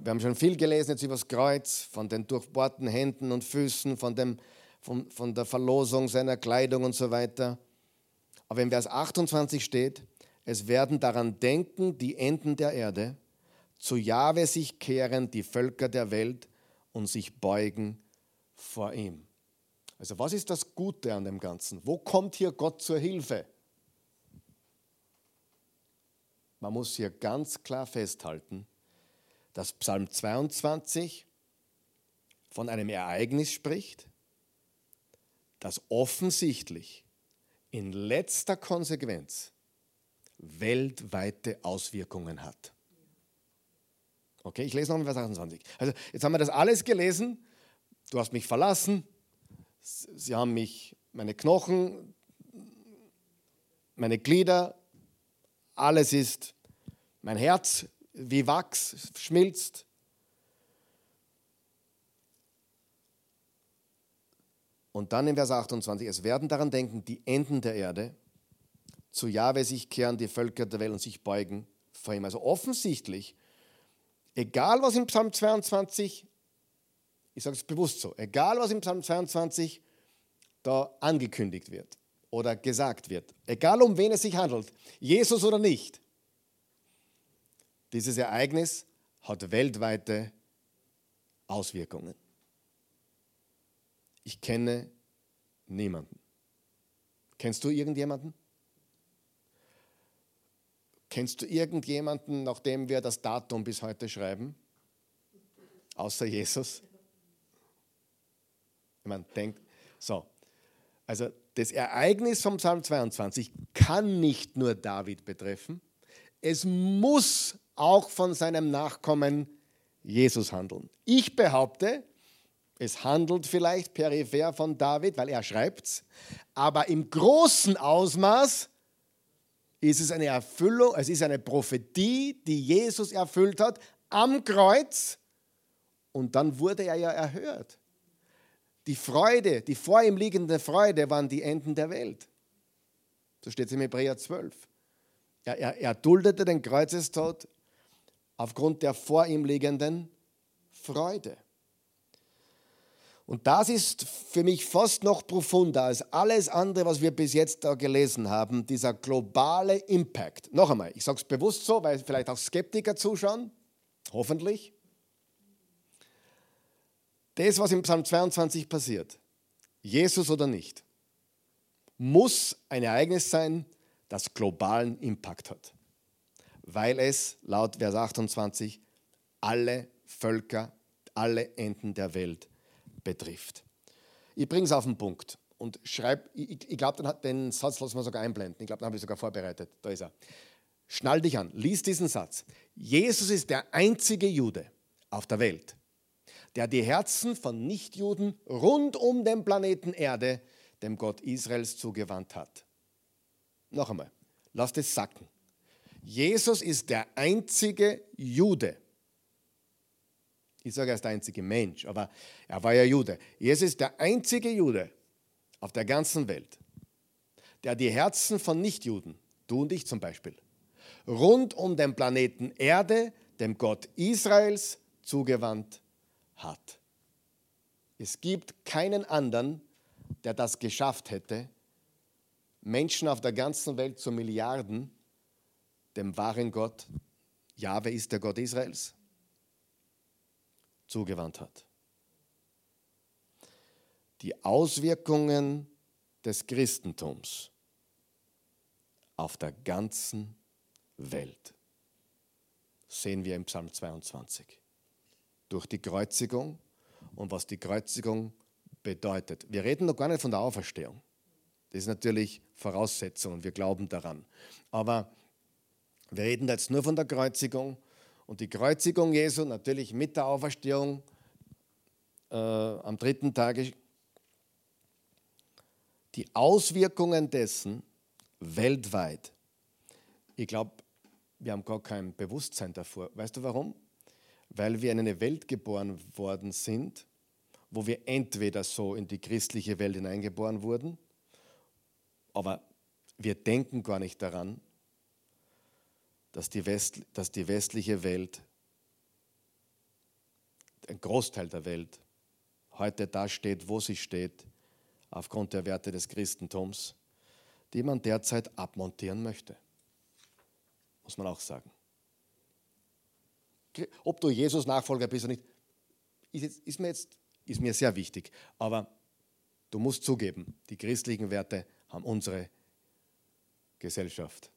Wir haben schon viel gelesen jetzt über das Kreuz, von den durchbohrten Händen und Füßen, von, dem, von, von der Verlosung seiner Kleidung und so weiter. Aber in Vers 28 steht, es werden daran denken die Enden der Erde, zu Jahwe sich kehren die Völker der Welt und sich beugen vor ihm. Also was ist das Gute an dem Ganzen? Wo kommt hier Gott zur Hilfe? Man muss hier ganz klar festhalten, dass Psalm 22 von einem Ereignis spricht, das offensichtlich in letzter Konsequenz weltweite Auswirkungen hat. Okay, ich lese noch Vers 28. Also jetzt haben wir das alles gelesen. Du hast mich verlassen. Sie haben mich, meine Knochen, meine Glieder alles ist, mein Herz wie Wachs schmilzt. Und dann in Vers 28, es werden daran denken, die Enden der Erde, zu Jahwe sich kehren die Völker der Welt und sich beugen vor ihm. Also offensichtlich, egal was im Psalm 22, ich sage es bewusst so, egal was im Psalm 22 da angekündigt wird, oder gesagt wird, egal um wen es sich handelt, Jesus oder nicht, dieses Ereignis hat weltweite Auswirkungen. Ich kenne niemanden. Kennst du irgendjemanden? Kennst du irgendjemanden, nachdem wir das Datum bis heute schreiben? Außer Jesus? Ich meine, denkt, so. Also das Ereignis vom Psalm 22 kann nicht nur David betreffen, es muss auch von seinem Nachkommen Jesus handeln. Ich behaupte, es handelt vielleicht peripher von David, weil er schreibt es, aber im großen Ausmaß ist es eine Erfüllung, es ist eine Prophetie, die Jesus erfüllt hat am Kreuz und dann wurde er ja erhört. Die Freude, die vor ihm liegende Freude waren die Enden der Welt. So steht es im Hebräer 12. Er, er, er duldete den Kreuzestod aufgrund der vor ihm liegenden Freude. Und das ist für mich fast noch profunder als alles andere, was wir bis jetzt da gelesen haben, dieser globale Impact. Noch einmal, ich sage es bewusst so, weil vielleicht auch Skeptiker zuschauen, hoffentlich das, was im Psalm 22 passiert, Jesus oder nicht, muss ein Ereignis sein, das globalen Impact hat, weil es laut Vers 28 alle Völker, alle Enden der Welt betrifft. Ich bringe es auf den Punkt und schreibe, ich, ich glaube, den Satz lassen wir sogar einblenden. Ich glaube, den habe ich sogar vorbereitet. Da ist er. Schnall dich an, lies diesen Satz. Jesus ist der einzige Jude auf der Welt, der die Herzen von Nichtjuden rund um den Planeten Erde dem Gott Israels zugewandt hat. Noch einmal, lasst es sacken. Jesus ist der einzige Jude. Ich sage, er ist der einzige Mensch, aber er war ja Jude. Jesus ist der einzige Jude auf der ganzen Welt, der die Herzen von Nichtjuden, du und ich zum Beispiel, rund um den Planeten Erde, dem Gott Israels, zugewandt hat. Es gibt keinen anderen, der das geschafft hätte, Menschen auf der ganzen Welt zu Milliarden dem wahren Gott, Jahwe ist der Gott Israels, zugewandt hat. Die Auswirkungen des Christentums auf der ganzen Welt sehen wir im Psalm 22. Durch die Kreuzigung und was die Kreuzigung bedeutet. Wir reden noch gar nicht von der Auferstehung. Das ist natürlich Voraussetzung und wir glauben daran. Aber wir reden jetzt nur von der Kreuzigung und die Kreuzigung Jesu natürlich mit der Auferstehung äh, am dritten Tage. Die Auswirkungen dessen weltweit. Ich glaube, wir haben gar kein Bewusstsein davor. Weißt du warum? Weil wir in eine Welt geboren worden sind, wo wir entweder so in die christliche Welt hineingeboren wurden, aber wir denken gar nicht daran, dass die, West, dass die westliche Welt, ein Großteil der Welt, heute da steht, wo sie steht, aufgrund der Werte des Christentums, die man derzeit abmontieren möchte. Muss man auch sagen. Ob du Jesus Nachfolger bist oder nicht, ist, ist, mir jetzt ist mir sehr wichtig. Aber du musst zugeben, die christlichen Werte haben unsere Gesellschaft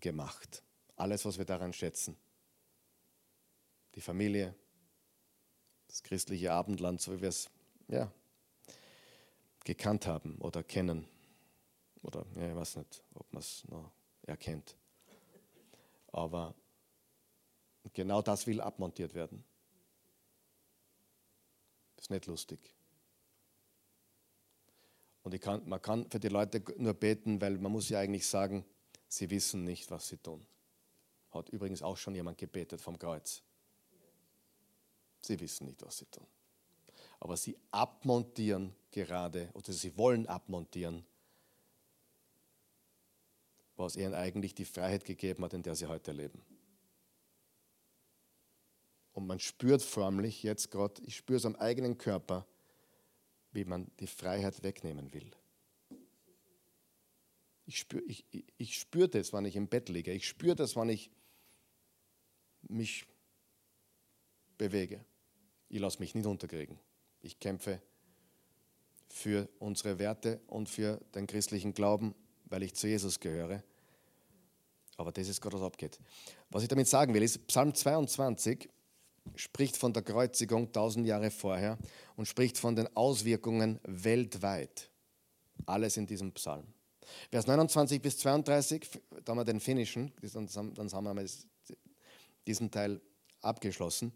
gemacht alles, was wir daran schätzen. Die Familie, das christliche Abendland, so wie wir es ja, gekannt haben oder kennen. Oder ja, ich weiß nicht, ob man es noch erkennt. Aber genau das will abmontiert werden. Das ist nicht lustig. Und kann, man kann für die Leute nur beten, weil man muss ja eigentlich sagen, sie wissen nicht, was sie tun. Hat übrigens auch schon jemand gebetet vom Kreuz. Sie wissen nicht, was sie tun. Aber sie abmontieren gerade, oder sie wollen abmontieren, was ihnen eigentlich die Freiheit gegeben hat, in der sie heute leben. Und man spürt förmlich jetzt gerade, ich spüre es am eigenen Körper, wie man die Freiheit wegnehmen will. Ich spüre ich, ich spür das, wenn ich im Bett liege. Ich spüre das, wenn ich mich bewege. Ich lasse mich nicht unterkriegen. Ich kämpfe für unsere Werte und für den christlichen Glauben, weil ich zu Jesus gehöre. Aber das ist Gott, was abgeht. Was ich damit sagen will, ist, Psalm 22 spricht von der Kreuzigung tausend Jahre vorher und spricht von den Auswirkungen weltweit. Alles in diesem Psalm. Vers 29 bis 32, da haben wir den Finnischen, dann, haben wir diesen Teil abgeschlossen.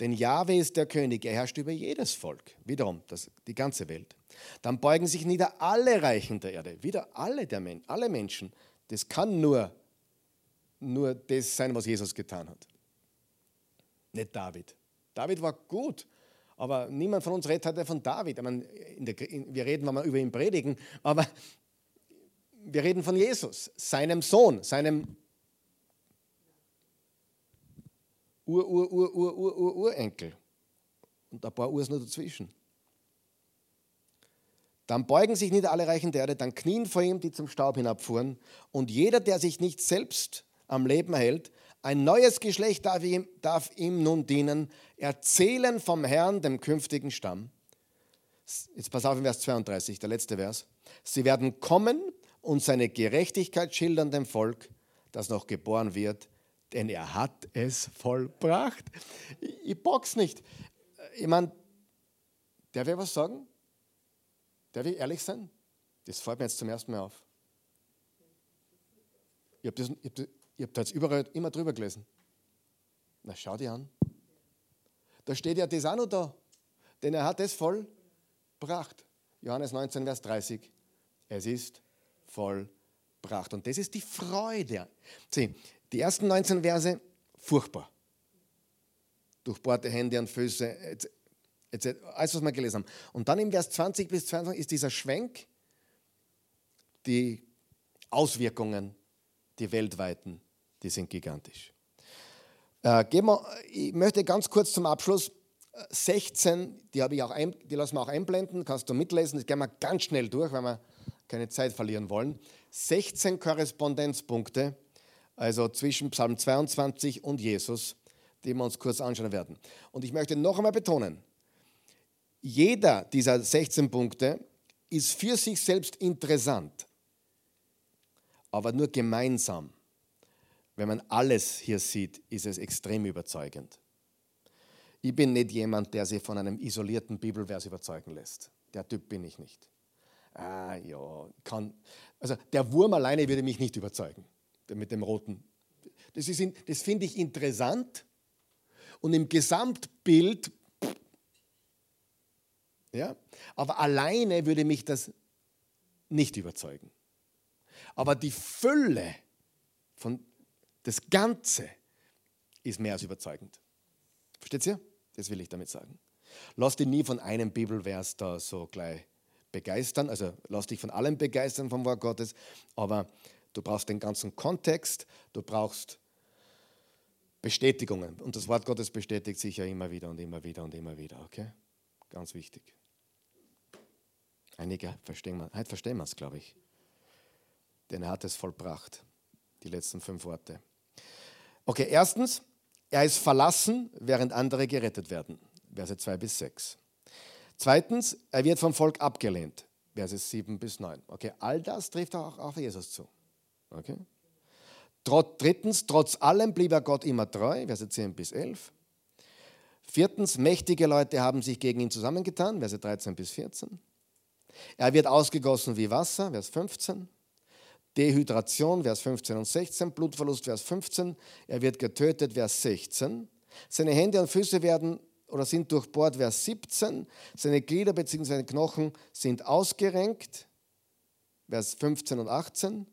Denn Jahwe ist der König, er herrscht über jedes Volk, wiederum das, die ganze Welt. Dann beugen sich nieder alle Reichen der Erde, wieder alle, der Men alle Menschen. Das kann nur, nur das sein, was Jesus getan hat. Nicht David. David war gut, aber niemand von uns redet heute von David. Meine, der, in, wir reden, wenn wir über ihn predigen, aber wir reden von Jesus, seinem Sohn, seinem Ur, Ur, Ur, Ur, Ur, Ur, Urenkel. Und ein paar Urs noch dazwischen. Dann beugen sich nieder alle Reichen der Erde, dann knien vor ihm, die zum Staub hinabfuhren. Und jeder, der sich nicht selbst am Leben hält, ein neues Geschlecht darf ihm, darf ihm nun dienen, erzählen vom Herrn, dem künftigen Stamm. Jetzt pass auf in Vers 32, der letzte Vers. Sie werden kommen und seine Gerechtigkeit schildern dem Volk, das noch geboren wird denn er hat es vollbracht. Ich, ich box nicht. Ich meine, der will was sagen? Der will ehrlich sein? Das fällt mir jetzt zum ersten Mal auf. Ich habe das, hab das, hab da jetzt überall immer drüber gelesen. Na, schau dir an. Da steht ja das auch noch da. Denn er hat es vollbracht. Johannes 19, Vers 30. Es ist vollbracht. Und das ist die Freude. Sieh, Die ersten 19 Verse, furchtbar. Durchbohrte Hände und Füße, etc. alles, was wir gelesen haben. Und dann im Vers 20 bis 22 ist dieser Schwenk, die Auswirkungen, die weltweiten, die sind gigantisch. Äh, wir, ich möchte ganz kurz zum Abschluss 16, die, ich auch ein, die lassen wir auch einblenden, kannst du mitlesen, das gehen wir ganz schnell durch, weil wir keine Zeit verlieren wollen. 16 Korrespondenzpunkte, also zwischen Psalm 22 und Jesus, die wir uns kurz anschauen werden. Und ich möchte noch einmal betonen, jeder dieser 16 Punkte ist für sich selbst interessant, aber nur gemeinsam. Wenn man alles hier sieht, ist es extrem überzeugend. Ich bin nicht jemand, der sich von einem isolierten Bibelvers überzeugen lässt. Der Typ bin ich nicht. Ah, ja, kann. Also der Wurm alleine würde mich nicht überzeugen, mit dem roten. Das, das finde ich interessant und im Gesamtbild, ja, aber alleine würde mich das nicht überzeugen. Aber die Fülle von das Ganze ist mehr als überzeugend. Versteht ihr? Das will ich damit sagen. Lass dich nie von einem Bibelvers da so gleich begeistern. Also lass dich von allem begeistern vom Wort Gottes, aber du brauchst den ganzen Kontext, du brauchst Bestätigungen. Und das Wort Gottes bestätigt sich ja immer wieder und immer wieder und immer wieder. Okay? Ganz wichtig. Einige verstehen heute verstehen wir es, glaube ich. Denn er hat es vollbracht. Die letzten fünf Worte. Okay, erstens, er ist verlassen, während andere gerettet werden. Verse 2 bis 6. Zweitens, er wird vom Volk abgelehnt. Verse 7 bis 9. Okay, all das trifft auch auf Jesus zu. Okay? Drittens, trotz allem blieb er Gott immer treu. Verse 10 bis 11. Viertens, mächtige Leute haben sich gegen ihn zusammengetan. Verse 13 bis 14. Er wird ausgegossen wie Wasser. Vers 15. Dehydration, Vers 15 und 16, Blutverlust, Vers 15, er wird getötet, Vers 16. Seine Hände und Füße werden oder sind durchbohrt, Vers 17. Seine Glieder bzw. seine Knochen sind ausgerenkt, Vers 15 und 18.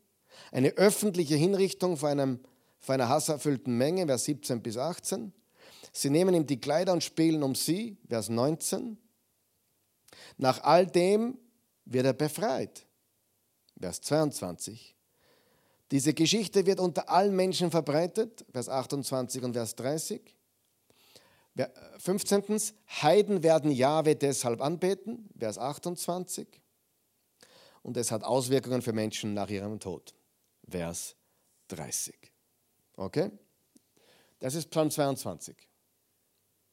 Eine öffentliche Hinrichtung vor, einem, vor einer hasserfüllten Menge, Vers 17 bis 18. Sie nehmen ihm die Kleider und spielen um sie, Vers 19. Nach all dem wird er befreit. Vers 22. Diese Geschichte wird unter allen Menschen verbreitet, Vers 28 und Vers 30. 15. Heiden werden Jahwe deshalb anbeten, Vers 28. Und es hat Auswirkungen für Menschen nach ihrem Tod, Vers 30. Okay? Das ist Psalm 22.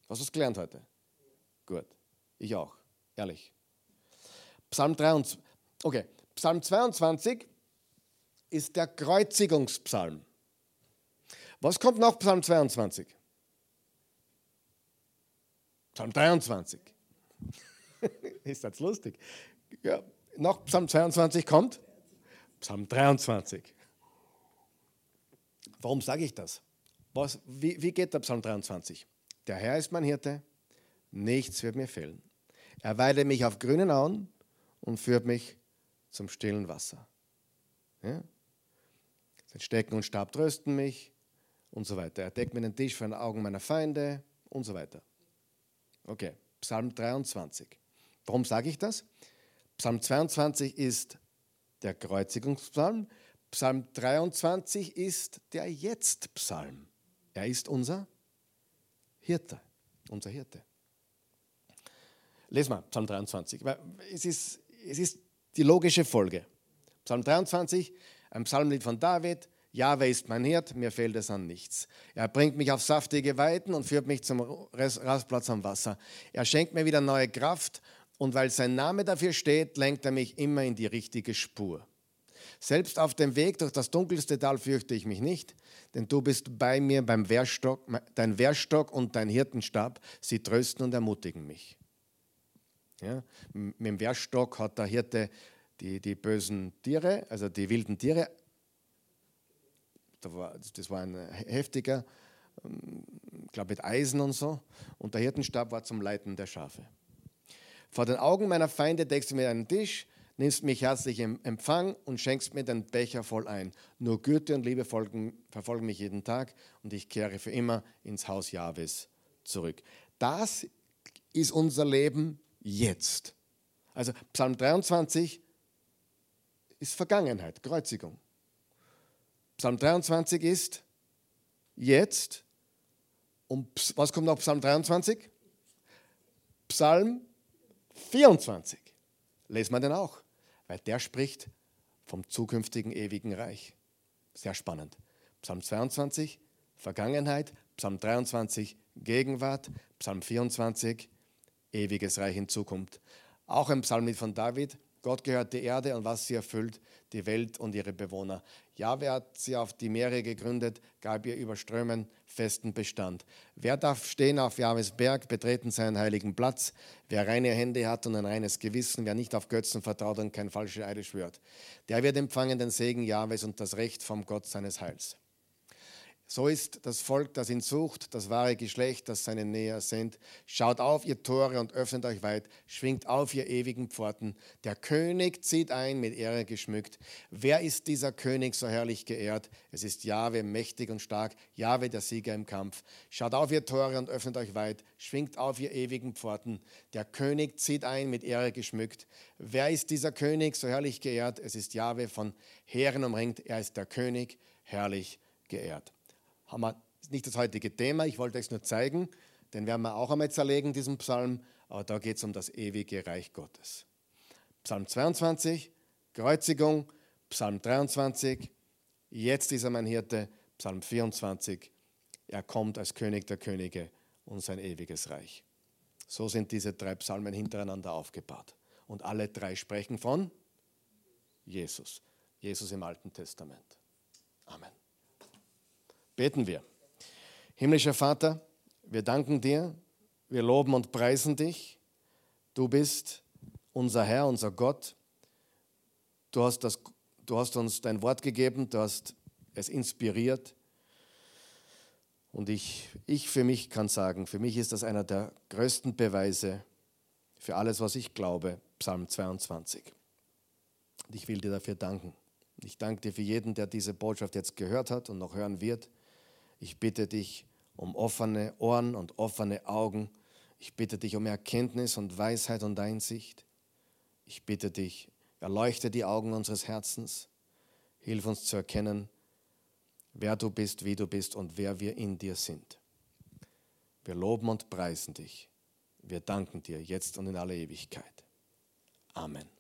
Hast du es gelernt heute? Gut. Ich auch. Ehrlich. Psalm 23. Okay. Psalm 22 ist der Kreuzigungspsalm. Was kommt nach Psalm 22? Psalm 23. ist das lustig? Ja, nach Psalm 22 kommt Psalm 23. Warum sage ich das? Was, wie, wie geht der Psalm 23? Der Herr ist mein Hirte, nichts wird mir fehlen. Er weidet mich auf grünen Auen und führt mich zum stillen Wasser. Ja? Sein Stecken und Stab trösten mich und so weiter. Er deckt mir den Tisch vor den Augen meiner Feinde und so weiter. Okay, Psalm 23. Warum sage ich das? Psalm 22 ist der Kreuzigungspsalm. Psalm 23 ist der Jetzt-Psalm. Er ist unser Hirte, unser Hirte. Lesen wir Psalm 23. Es ist, es ist die logische Folge. Psalm 23, ein Psalmlied von David. Jahwe ist mein Hirt, mir fehlt es an nichts. Er bringt mich auf saftige Weiden und führt mich zum Rastplatz am Wasser. Er schenkt mir wieder neue Kraft und weil sein Name dafür steht, lenkt er mich immer in die richtige Spur. Selbst auf dem Weg durch das dunkelste Tal fürchte ich mich nicht, denn du bist bei mir beim Wehrstock, dein Wehrstock und dein Hirtenstab, sie trösten und ermutigen mich. Ja, mit dem Wehrstock hat der Hirte die, die bösen Tiere, also die wilden Tiere, das war ein heftiger, ich ähm, glaube mit Eisen und so, und der Hirtenstab war zum Leiten der Schafe. Vor den Augen meiner Feinde deckst du mir einen Tisch, nimmst mich herzlich im Empfang und schenkst mir den Becher voll ein. Nur Güte und Liebe folgen, verfolgen mich jeden Tag und ich kehre für immer ins Haus Jahwes zurück. Das ist unser Leben jetzt. Also Psalm 23 ist Vergangenheit, Kreuzigung. Psalm 23 ist jetzt. Und was kommt nach Psalm 23? Psalm 24. Lesen wir den auch, weil der spricht vom zukünftigen ewigen Reich. Sehr spannend. Psalm 22, Vergangenheit, Psalm 23, Gegenwart, Psalm 24, ewiges Reich in Zukunft. Auch ein Psalm von David. Gott gehört die Erde und was sie erfüllt, die Welt und ihre Bewohner. Jahwe hat sie auf die Meere gegründet, gab ihr über Strömen festen Bestand. Wer darf stehen auf Jahwes Berg, betreten seinen heiligen Platz? Wer reine Hände hat und ein reines Gewissen, wer nicht auf Götzen vertraut und kein falsche Eide schwört, der wird empfangen den Segen Jahwes und das Recht vom Gott seines Heils. So ist das Volk, das ihn sucht, das wahre Geschlecht, das seine Nähe sind. Schaut auf, ihr Tore, und öffnet euch weit. Schwingt auf, ihr ewigen Pforten. Der König zieht ein, mit Ehre geschmückt. Wer ist dieser König so herrlich geehrt? Es ist Jahwe, mächtig und stark. Jahwe, der Sieger im Kampf. Schaut auf, ihr Tore, und öffnet euch weit. Schwingt auf, ihr ewigen Pforten. Der König zieht ein, mit Ehre geschmückt. Wer ist dieser König so herrlich geehrt? Es ist Jahwe, von Heeren umringt. Er ist der König, herrlich geehrt haben wir nicht das heutige Thema, ich wollte es nur zeigen, den werden wir auch einmal zerlegen, diesen Psalm, aber da geht es um das ewige Reich Gottes. Psalm 22, Kreuzigung, Psalm 23, jetzt ist er mein Hirte, Psalm 24, er kommt als König der Könige und sein ewiges Reich. So sind diese drei Psalmen hintereinander aufgebaut. Und alle drei sprechen von Jesus. Jesus im Alten Testament. Amen. Beten wir. Himmlischer Vater, wir danken dir, wir loben und preisen dich. Du bist unser Herr, unser Gott. Du hast, das, du hast uns dein Wort gegeben, du hast es inspiriert. Und ich, ich für mich kann sagen, für mich ist das einer der größten Beweise für alles, was ich glaube, Psalm 22. Und ich will dir dafür danken. Ich danke dir für jeden, der diese Botschaft jetzt gehört hat und noch hören wird. Ich bitte dich um offene Ohren und offene Augen. Ich bitte dich um Erkenntnis und Weisheit und Einsicht. Ich bitte dich, erleuchte die Augen unseres Herzens. Hilf uns zu erkennen, wer du bist, wie du bist und wer wir in dir sind. Wir loben und preisen dich. Wir danken dir jetzt und in aller Ewigkeit. Amen.